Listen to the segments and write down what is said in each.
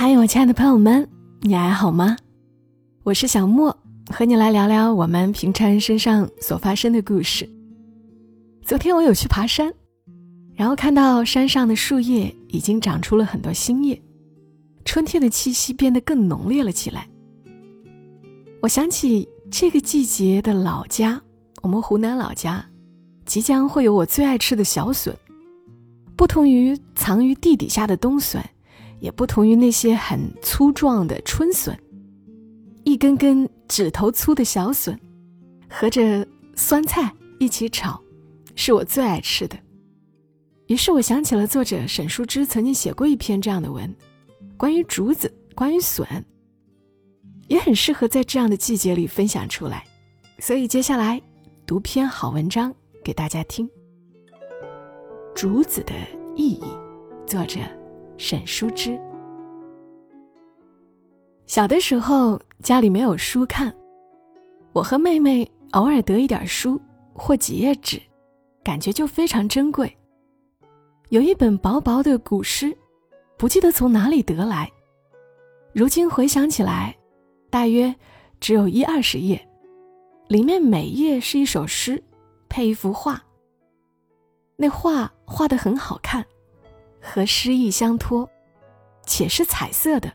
嗨，我亲爱的朋友们，你还好吗？我是小莫，和你来聊聊我们平常人身上所发生的故事。昨天我有去爬山，然后看到山上的树叶已经长出了很多新叶，春天的气息变得更浓烈了起来。我想起这个季节的老家，我们湖南老家，即将会有我最爱吃的小笋。不同于藏于地底下的冬笋，也不同于那些很粗壮的春笋，一根根指头粗的小笋，和着酸菜一起炒，是我最爱吃的。于是我想起了作者沈淑之曾经写过一篇这样的文，关于竹子，关于笋，也很适合在这样的季节里分享出来。所以接下来读篇好文章给大家听。竹子的意义，作者沈淑之。小的时候家里没有书看，我和妹妹偶尔得一点书或几页纸，感觉就非常珍贵。有一本薄薄的古诗，不记得从哪里得来，如今回想起来，大约只有一二十页，里面每页是一首诗，配一幅画。那画画的很好看，和诗意相托，且是彩色的。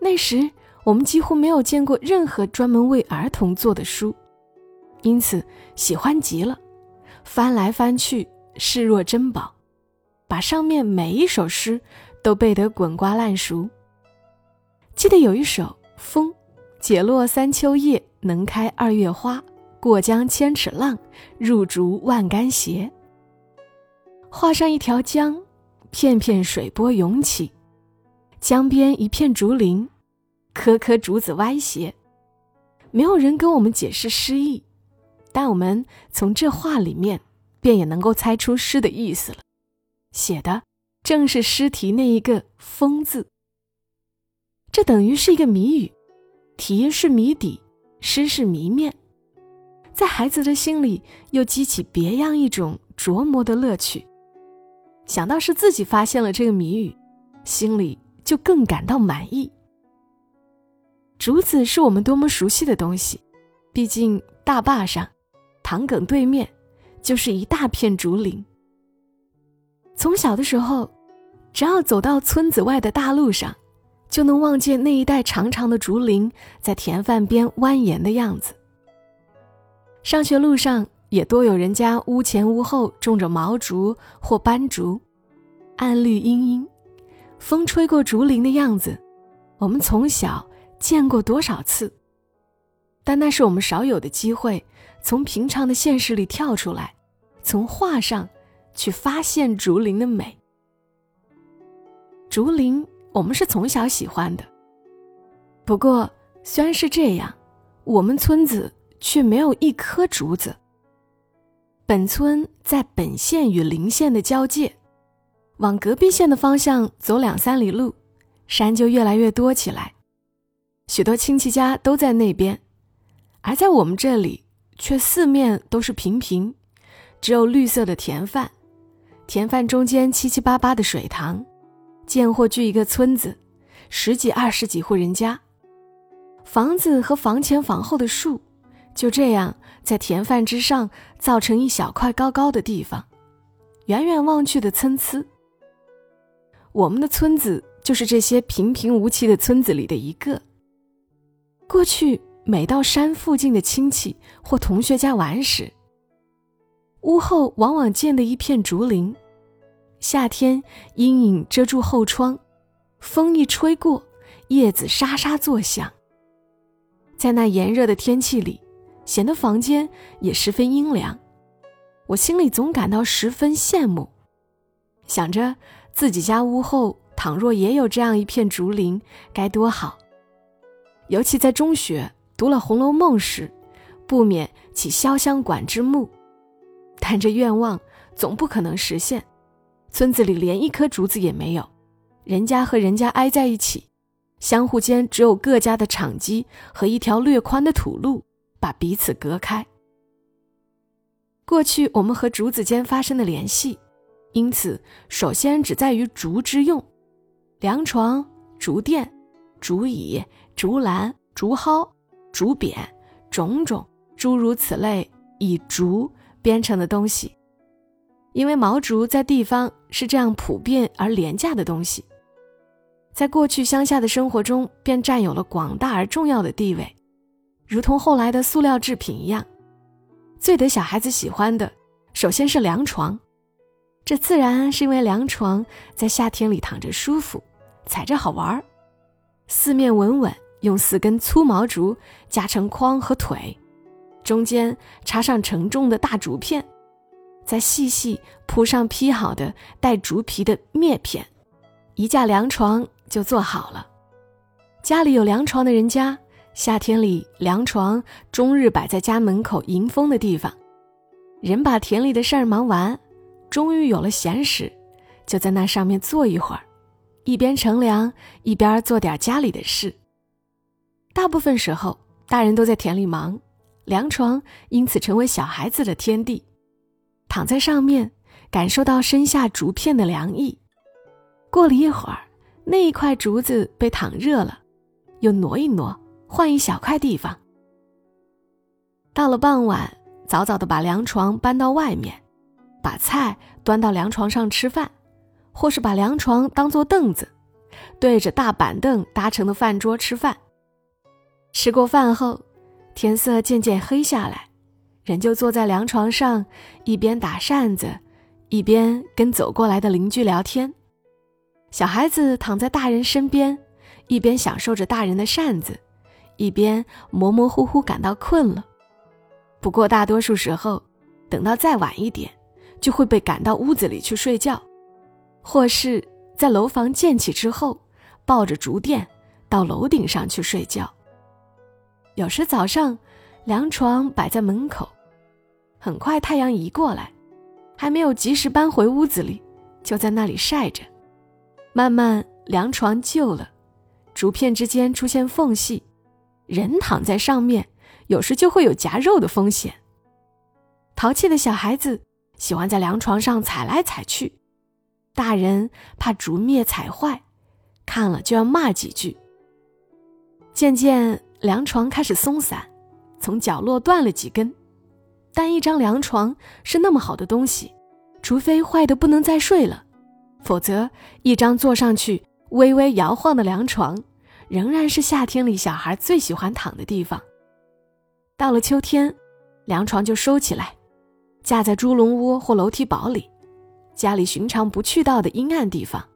那时我们几乎没有见过任何专门为儿童做的书，因此喜欢极了，翻来翻去视若珍宝，把上面每一首诗都背得滚瓜烂熟。记得有一首《风》，解落三秋叶，能开二月花。过江千尺浪，入竹万竿斜。画上一条江，片片水波涌起，江边一片竹林，棵棵竹子歪斜。没有人跟我们解释诗意，但我们从这画里面便也能够猜出诗的意思了。写的正是诗题那一个“风”字。这等于是一个谜语，题是谜底，诗是谜面。在孩子的心里，又激起别样一种琢磨的乐趣。想到是自己发现了这个谜语，心里就更感到满意。竹子是我们多么熟悉的东西，毕竟大坝上、塘埂对面，就是一大片竹林。从小的时候，只要走到村子外的大路上，就能望见那一带长长的竹林在田范边蜿蜒的样子。上学路上也多有人家屋前屋后种着毛竹或斑竹，暗绿茵茵，风吹过竹林的样子，我们从小见过多少次。但那是我们少有的机会，从平常的现实里跳出来，从画上去发现竹林的美。竹林我们是从小喜欢的，不过虽然是这样，我们村子。却没有一棵竹子。本村在本县与邻县的交界，往隔壁县的方向走两三里路，山就越来越多起来。许多亲戚家都在那边，而在我们这里却四面都是平平，只有绿色的田畈，田畈中间七七八八的水塘，见或聚一个村子，十几二十几户人家，房子和房前房后的树。就这样，在田范之上造成一小块高高的地方，远远望去的参差。我们的村子就是这些平平无奇的村子里的一个。过去每到山附近的亲戚或同学家玩时，屋后往往建的一片竹林，夏天阴影遮住后窗，风一吹过，叶子沙沙作响。在那炎热的天气里。显得房间也十分阴凉，我心里总感到十分羡慕，想着自己家屋后倘若也有这样一片竹林，该多好。尤其在中学读了《红楼梦》时，不免起潇湘馆之慕，但这愿望总不可能实现。村子里连一棵竹子也没有，人家和人家挨在一起，相互间只有各家的场基和一条略宽的土路。把彼此隔开。过去我们和竹子间发生的联系，因此首先只在于竹之用，凉床、竹垫、竹椅、竹篮、竹蒿、竹匾，种种诸如此类以竹编成的东西。因为毛竹在地方是这样普遍而廉价的东西，在过去乡下的生活中便占有了广大而重要的地位，如同后来的塑料制品一样。最得小孩子喜欢的，首先是凉床，这自然是因为凉床在夏天里躺着舒服，踩着好玩儿。四面稳稳，用四根粗毛竹夹成筐和腿，中间插上承重的大竹片。再细细铺上劈好的带竹皮的篾片，一架凉床就做好了。家里有凉床的人家，夏天里凉床终日摆在家门口迎风的地方。人把田里的事儿忙完，终于有了闲时，就在那上面坐一会儿，一边乘凉，一边做点家里的事。大部分时候，大人都在田里忙，凉床因此成为小孩子的天地。躺在上面，感受到身下竹片的凉意。过了一会儿，那一块竹子被躺热了，又挪一挪，换一小块地方。到了傍晚，早早的把凉床搬到外面，把菜端到凉床上吃饭，或是把凉床当做凳子，对着大板凳搭成的饭桌吃饭。吃过饭后，天色渐渐黑下来。人就坐在凉床上，一边打扇子，一边跟走过来的邻居聊天。小孩子躺在大人身边，一边享受着大人的扇子，一边模模糊糊感到困了。不过大多数时候，等到再晚一点，就会被赶到屋子里去睡觉，或是在楼房建起之后，抱着竹垫到楼顶上去睡觉。有时早上。凉床摆在门口，很快太阳一过来，还没有及时搬回屋子里，就在那里晒着。慢慢，凉床旧了，竹片之间出现缝隙，人躺在上面，有时就会有夹肉的风险。淘气的小孩子喜欢在凉床上踩来踩去，大人怕竹篾踩坏，看了就要骂几句。渐渐，凉床开始松散。从角落断了几根，但一张凉床是那么好的东西，除非坏的不能再睡了，否则一张坐上去微微摇晃的凉床，仍然是夏天里小孩最喜欢躺的地方。到了秋天，凉床就收起来，架在猪笼窝或楼梯堡里，家里寻常不去到的阴暗地方，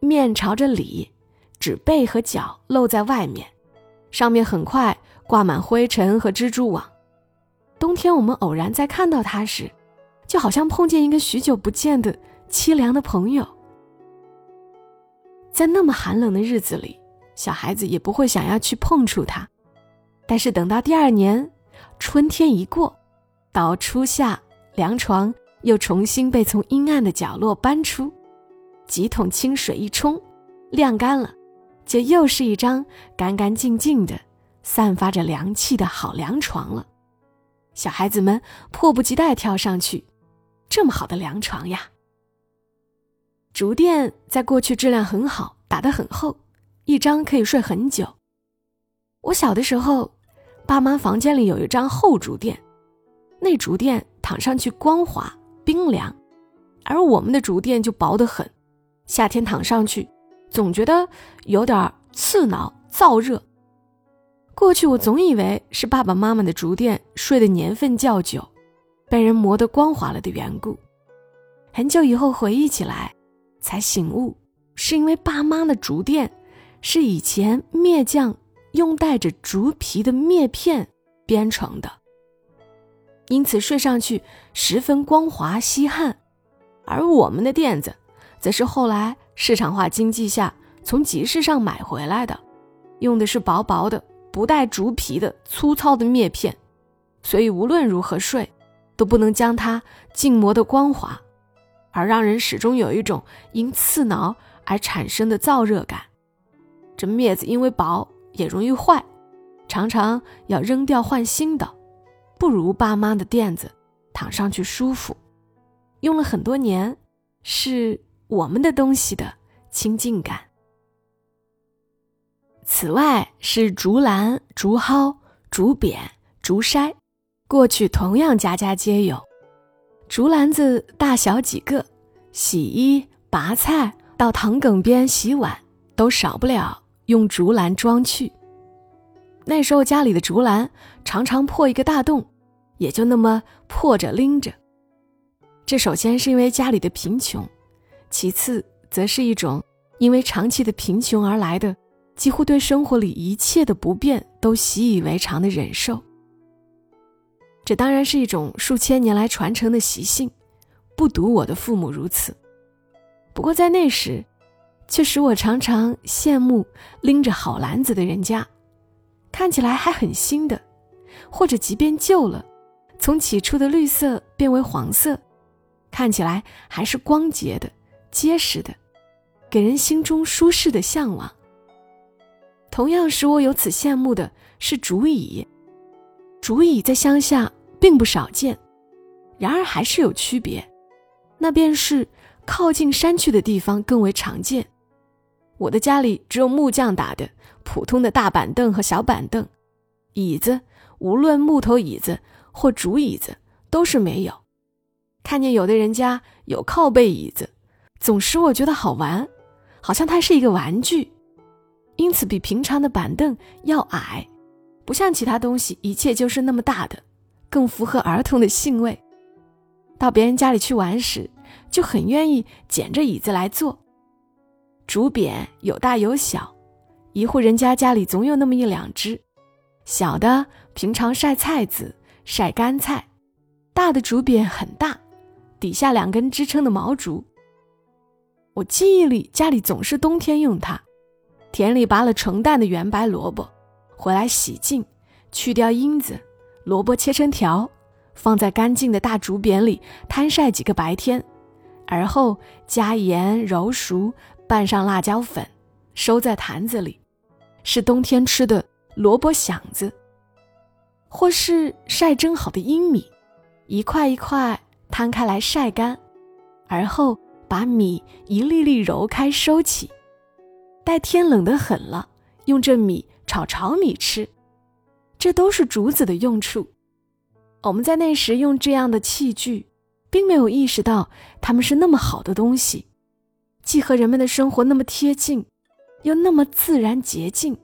面朝着里，指背和脚露在外面，上面很快。挂满灰尘和蜘蛛网。冬天我们偶然在看到它时，就好像碰见一个许久不见的凄凉的朋友。在那么寒冷的日子里，小孩子也不会想要去碰触它。但是等到第二年春天一过，到初夏，凉床又重新被从阴暗的角落搬出，几桶清水一冲，晾干了，就又是一张干干净净的。散发着凉气的好凉床了，小孩子们迫不及待跳上去。这么好的凉床呀！竹垫在过去质量很好，打得很厚，一张可以睡很久。我小的时候，爸妈房间里有一张厚竹垫，那竹垫躺上去光滑冰凉，而我们的竹垫就薄得很，夏天躺上去总觉得有点刺挠燥热。过去我总以为是爸爸妈妈的竹垫睡的年份较久，被人磨得光滑了的缘故。很久以后回忆起来，才醒悟，是因为爸妈的竹垫是以前篾匠用带着竹皮的篾片编成的，因此睡上去十分光滑吸汗。而我们的垫子，则是后来市场化经济下从集市上买回来的，用的是薄薄的。不带竹皮的粗糙的篾片，所以无论如何睡，都不能将它浸磨得光滑，而让人始终有一种因刺挠而产生的燥热感。这镊子因为薄，也容易坏，常常要扔掉换新的，不如爸妈的垫子躺上去舒服。用了很多年，是我们的东西的亲近感。此外是竹篮、竹蒿、竹匾、竹筛，过去同样家家皆有。竹篮子大小几个，洗衣、拔菜、到塘埂边洗碗，都少不了用竹篮装去。那时候家里的竹篮常常破一个大洞，也就那么破着拎着。这首先是因为家里的贫穷，其次则是一种因为长期的贫穷而来的。几乎对生活里一切的不便都习以为常的忍受，这当然是一种数千年来传承的习性，不独我的父母如此。不过在那时，却使我常常羡慕拎着好篮子的人家，看起来还很新的，或者即便旧了，从起初的绿色变为黄色，看起来还是光洁的、结实的，给人心中舒适的向往。同样使我有此羡慕的是竹椅。竹椅在乡下并不少见，然而还是有区别，那便是靠近山区的地方更为常见。我的家里只有木匠打的普通的大板凳和小板凳，椅子无论木头椅子或竹椅子都是没有。看见有的人家有靠背椅子，总使我觉得好玩，好像它是一个玩具。因此，比平常的板凳要矮，不像其他东西，一切就是那么大的，更符合儿童的兴味。到别人家里去玩时，就很愿意捡着椅子来坐。竹匾有大有小，一户人家家里总有那么一两只，小的平常晒菜籽、晒干菜，大的竹匾很大，底下两根支撑的毛竹。我记忆里家里总是冬天用它。田里拔了成担的圆白萝卜，回来洗净，去掉缨子，萝卜切成条，放在干净的大竹匾里摊晒几个白天，而后加盐揉熟，拌上辣椒粉，收在坛子里，是冬天吃的萝卜响子。或是晒蒸好的阴米，一块一块摊开来晒干，而后把米一粒粒揉开收起。待天冷得很了，用这米炒炒米吃，这都是竹子的用处。我们在那时用这样的器具，并没有意识到它们是那么好的东西，既和人们的生活那么贴近，又那么自然洁净。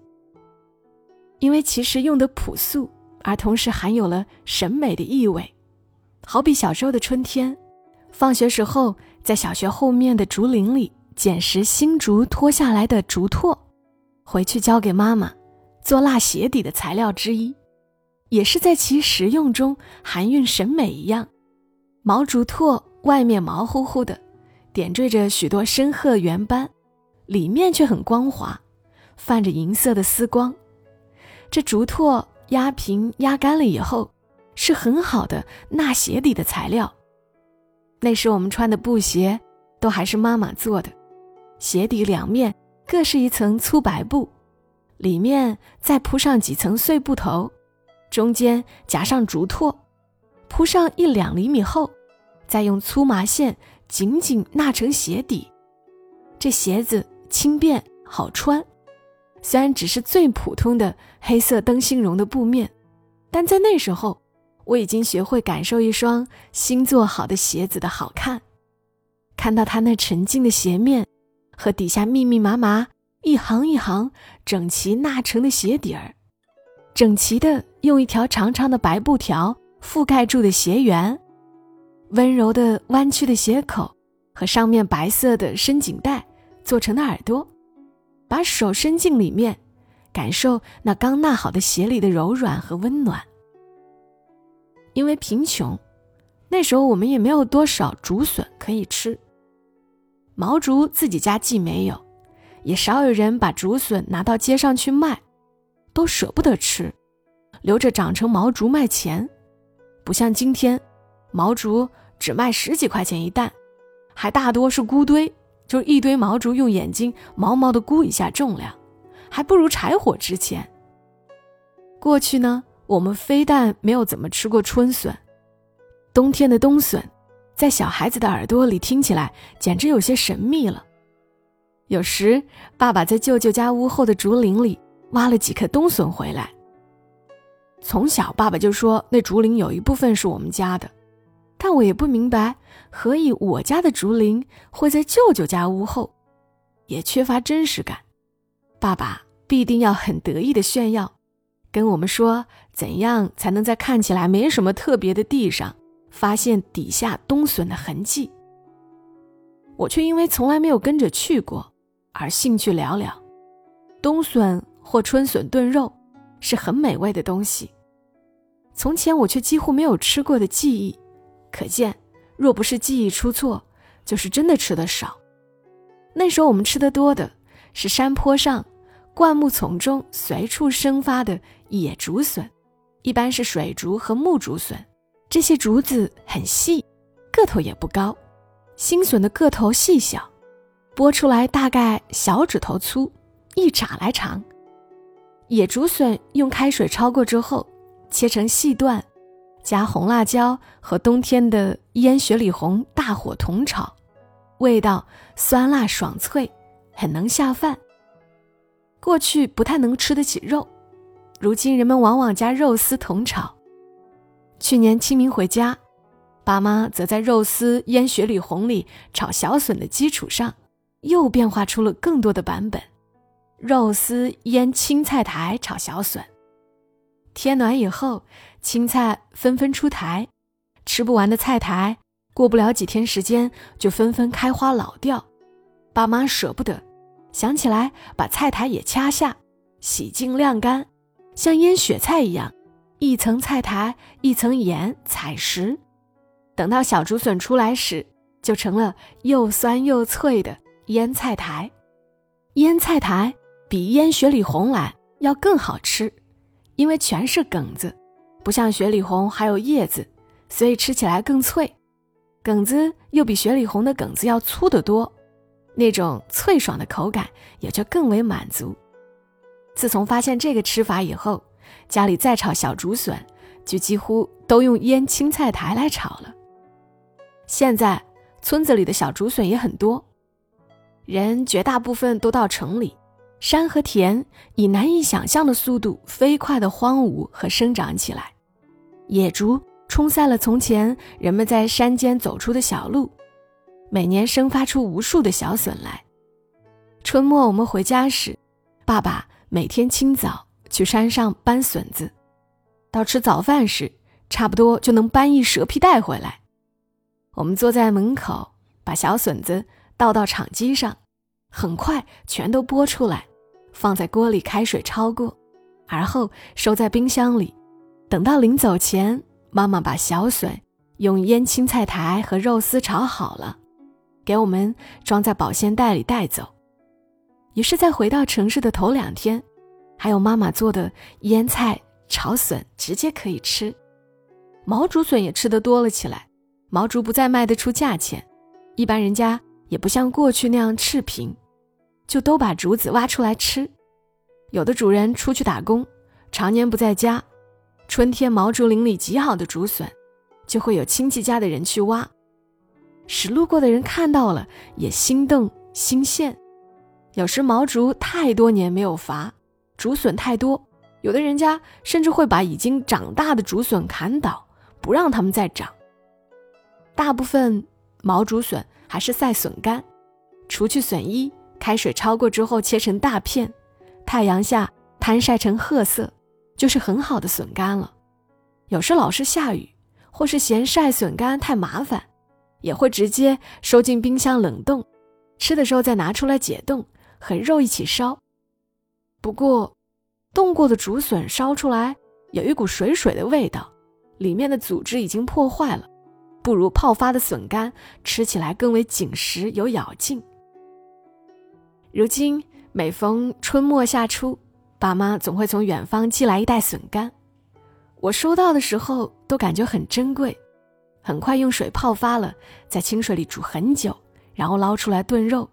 因为其实用的朴素，而同时含有了审美的意味。好比小时候的春天，放学时候在小学后面的竹林里。捡拾新竹脱下来的竹拓，回去交给妈妈，做蜡鞋底的材料之一，也是在其实用中含蕴审美一样。毛竹拓外面毛乎乎的，点缀着许多深褐圆斑，里面却很光滑，泛着银色的丝光。这竹拓压平压干了以后，是很好的纳鞋底的材料。那时我们穿的布鞋，都还是妈妈做的。鞋底两面各是一层粗白布，里面再铺上几层碎布头，中间夹上竹拓，铺上一两厘米厚，再用粗麻线紧紧纳成鞋底。这鞋子轻便好穿，虽然只是最普通的黑色灯芯绒的布面，但在那时候，我已经学会感受一双新做好的鞋子的好看。看到它那沉静的鞋面。和底下密密麻麻一行一行整齐纳成的鞋底儿，整齐的用一条长长的白布条覆盖住的鞋缘，温柔的弯曲的鞋口和上面白色的深颈带做成的耳朵，把手伸进里面，感受那刚纳好的鞋里的柔软和温暖。因为贫穷，那时候我们也没有多少竹笋可以吃。毛竹自己家既没有，也少有人把竹笋拿到街上去卖，都舍不得吃，留着长成毛竹卖钱。不像今天，毛竹只卖十几块钱一担，还大多是估堆，就是一堆毛竹用眼睛毛毛的估一下重量，还不如柴火值钱。过去呢，我们非但没有怎么吃过春笋，冬天的冬笋。在小孩子的耳朵里听起来简直有些神秘了。有时，爸爸在舅舅家屋后的竹林里挖了几颗冬笋回来。从小爸爸就说那竹林有一部分是我们家的，但我也不明白何以我家的竹林会在舅舅家屋后，也缺乏真实感。爸爸必定要很得意的炫耀，跟我们说怎样才能在看起来没什么特别的地上发现底下冬笋的痕迹。我却因为从来没有跟着去过，而兴趣寥寥。冬笋或春笋炖肉。是很美味的东西，从前我却几乎没有吃过的记忆，可见，若不是记忆出错，就是真的吃的少。那时候我们吃的多的是山坡上、灌木丛中随处生发的野竹笋，一般是水竹和木竹笋。这些竹子很细，个头也不高。新笋的个头细小，剥出来大概小指头粗，一拃来长。野竹笋用开水焯过之后，切成细段，加红辣椒和冬天的腌雪里红，大火同炒，味道酸辣爽脆，很能下饭。过去不太能吃得起肉，如今人们往往加肉丝同炒。去年清明回家，爸妈则在肉丝腌雪里红里炒小笋的基础上，又变化出了更多的版本。肉丝腌青菜苔炒小笋，天暖以后，青菜纷纷出苔，吃不完的菜苔，过不了几天时间就纷纷开花老掉。爸妈舍不得，想起来把菜苔也掐下，洗净晾干，像腌雪菜一样，一层菜苔一层盐采食。等到小竹笋出来时，就成了又酸又脆的腌菜苔。腌菜苔。比腌雪里红来要更好吃，因为全是梗子，不像雪里红还有叶子，所以吃起来更脆。梗子又比雪里红的梗子要粗得多，那种脆爽的口感也就更为满足。自从发现这个吃法以后，家里再炒小竹笋，就几乎都用腌青菜苔来炒了。现在村子里的小竹笋也很多，人绝大部分都到城里。山和田以难以想象的速度飞快地荒芜和生长起来，野竹冲散了从前人们在山间走出的小路，每年生发出无数的小笋来。春末我们回家时，爸爸每天清早去山上搬笋子，到吃早饭时，差不多就能搬一蛇皮袋回来。我们坐在门口，把小笋子倒到场机上，很快全都剥出来。放在锅里开水焯过，而后收在冰箱里。等到临走前，妈妈把小笋用腌青菜苔和肉丝炒好了，给我们装在保鲜袋里带走。于是，在回到城市的头两天，还有妈妈做的腌菜炒笋直接可以吃。毛竹笋也吃得多了起来，毛竹不再卖得出价钱，一般人家也不像过去那样赤贫。就都把竹子挖出来吃，有的主人出去打工，常年不在家，春天毛竹林里极好的竹笋，就会有亲戚家的人去挖，使路过的人看到了也心动心羡。有时毛竹太多年没有伐，竹笋太多，有的人家甚至会把已经长大的竹笋砍倒，不让它们再长。大部分毛竹笋还是晒笋干，除去笋衣。开水焯过之后，切成大片，太阳下摊晒成褐色，就是很好的笋干了。有时老是下雨，或是嫌晒笋干太麻烦，也会直接收进冰箱冷冻，吃的时候再拿出来解冻，和肉一起烧。不过，冻过的竹笋烧出来有一股水水的味道，里面的组织已经破坏了，不如泡发的笋干吃起来更为紧实有咬劲。如今每逢春末夏初，爸妈总会从远方寄来一袋笋干，我收到的时候都感觉很珍贵。很快用水泡发了，在清水里煮很久，然后捞出来炖肉。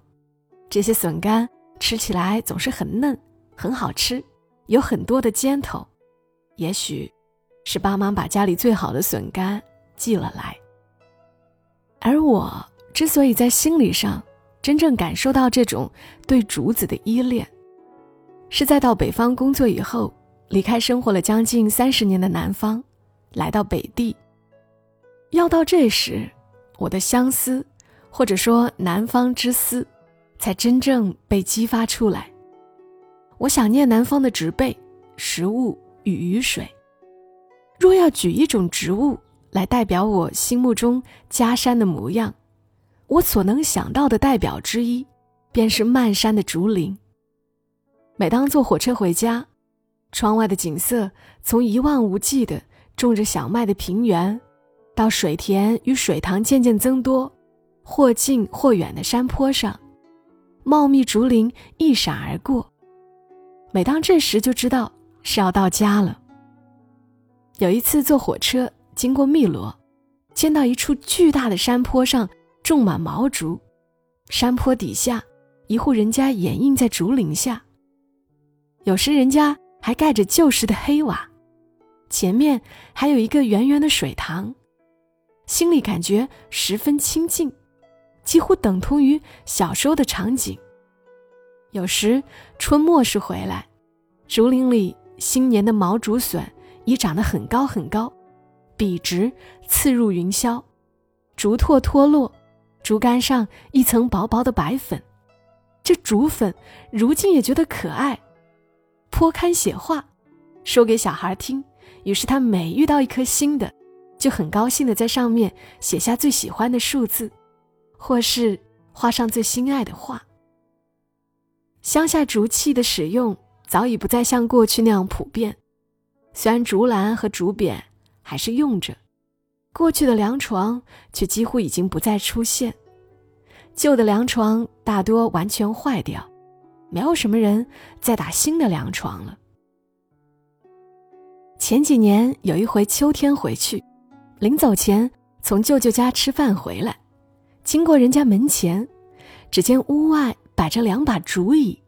这些笋干吃起来总是很嫩，很好吃，有很多的尖头。也许是爸妈把家里最好的笋干寄了来。而我之所以在心理上。真正感受到这种对竹子的依恋，是在到北方工作以后，离开生活了将近三十年的南方，来到北地。要到这时，我的相思，或者说南方之思，才真正被激发出来。我想念南方的植被、食物与雨水。若要举一种植物来代表我心目中家山的模样，我所能想到的代表之一，便是漫山的竹林。每当坐火车回家，窗外的景色从一望无际的种着小麦的平原，到水田与水塘渐渐增多，或近或远的山坡上，茂密竹林一闪而过。每当这时，就知道是要到家了。有一次坐火车经过汨罗，见到一处巨大的山坡上种满毛竹，山坡底下一户人家掩映在竹林下。有时人家还盖着旧时的黑瓦，前面还有一个圆圆的水塘，心里感觉十分清静，几乎等同于小时候的场景。有时春末时回来，竹林里新年的毛竹笋。已长得很高很高，笔直刺入云霄，竹拓脱落，竹竿上一层薄薄的白粉。这竹粉如今也觉得可爱，颇堪写画，说给小孩听。于是他每遇到一颗新的，就很高兴的在上面写下最喜欢的数字，或是画上最心爱的画。乡下竹器的使用早已不再像过去那样普遍。虽然竹篮和竹匾还是用着，过去的凉床却几乎已经不再出现。旧的凉床大多完全坏掉，没有什么人再打新的凉床了。前几年有一回秋天回去，临走前从舅舅家吃饭回来，经过人家门前，只见屋外摆着两把竹椅。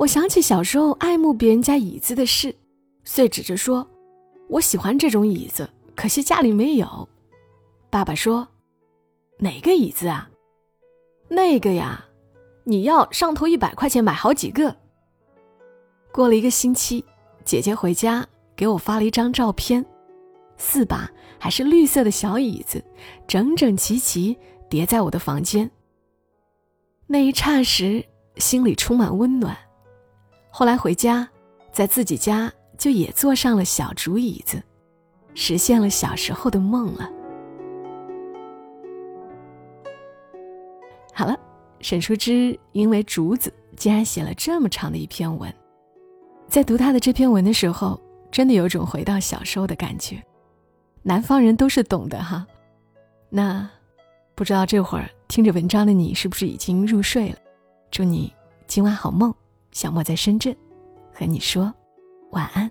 我想起小时候爱慕别人家椅子的事。遂指着说：“我喜欢这种椅子，可惜家里没有。”爸爸说：“哪个椅子啊？那个呀，你要上头一百块钱买好几个。”过了一个星期，姐姐回家给我发了一张照片，四把还是绿色的小椅子，整整齐齐叠在我的房间。那一刹时，心里充满温暖。后来回家，在自己家。就也坐上了小竹椅子，实现了小时候的梦了。好了，沈淑之因为竹子竟然写了这么长的一篇文，在读他的这篇文的时候，真的有种回到小时候的感觉。南方人都是懂的哈。那不知道这会儿听着文章的你是不是已经入睡了？祝你今晚好梦。小莫在深圳，和你说。晚安。